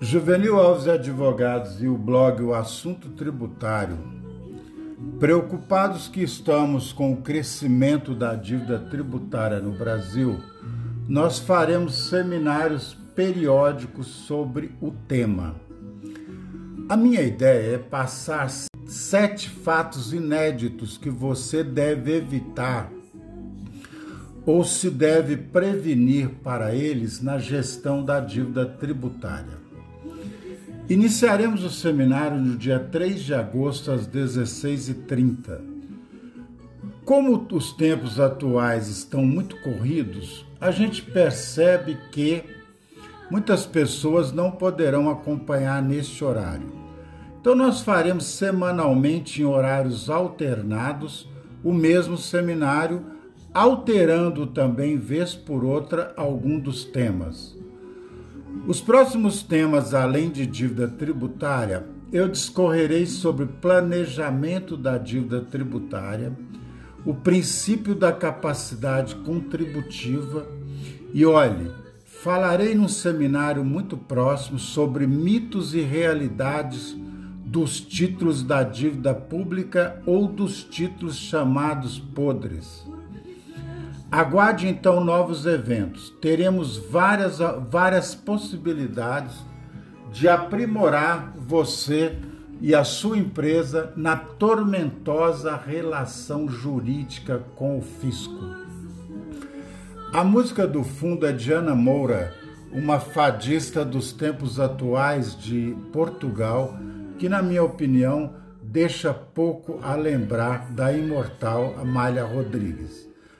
Juvenil Alves Advogados e o blog O Assunto Tributário, preocupados que estamos com o crescimento da dívida tributária no Brasil, nós faremos seminários periódicos sobre o tema. A minha ideia é passar sete fatos inéditos que você deve evitar ou se deve prevenir para eles na gestão da dívida tributária. Iniciaremos o seminário no dia 3 de agosto, às 16h30. Como os tempos atuais estão muito corridos, a gente percebe que muitas pessoas não poderão acompanhar neste horário. Então, nós faremos semanalmente em horários alternados o mesmo seminário, alterando também, vez por outra, algum dos temas. Os próximos temas, além de dívida tributária, eu discorrerei sobre planejamento da dívida tributária, o princípio da capacidade contributiva e, olhe, falarei num seminário muito próximo sobre mitos e realidades dos títulos da dívida pública ou dos títulos chamados podres. Aguarde então novos eventos. Teremos várias, várias possibilidades de aprimorar você e a sua empresa na tormentosa relação jurídica com o fisco. A música do fundo é de Ana Moura, uma fadista dos tempos atuais de Portugal, que, na minha opinião, deixa pouco a lembrar da imortal Amália Rodrigues.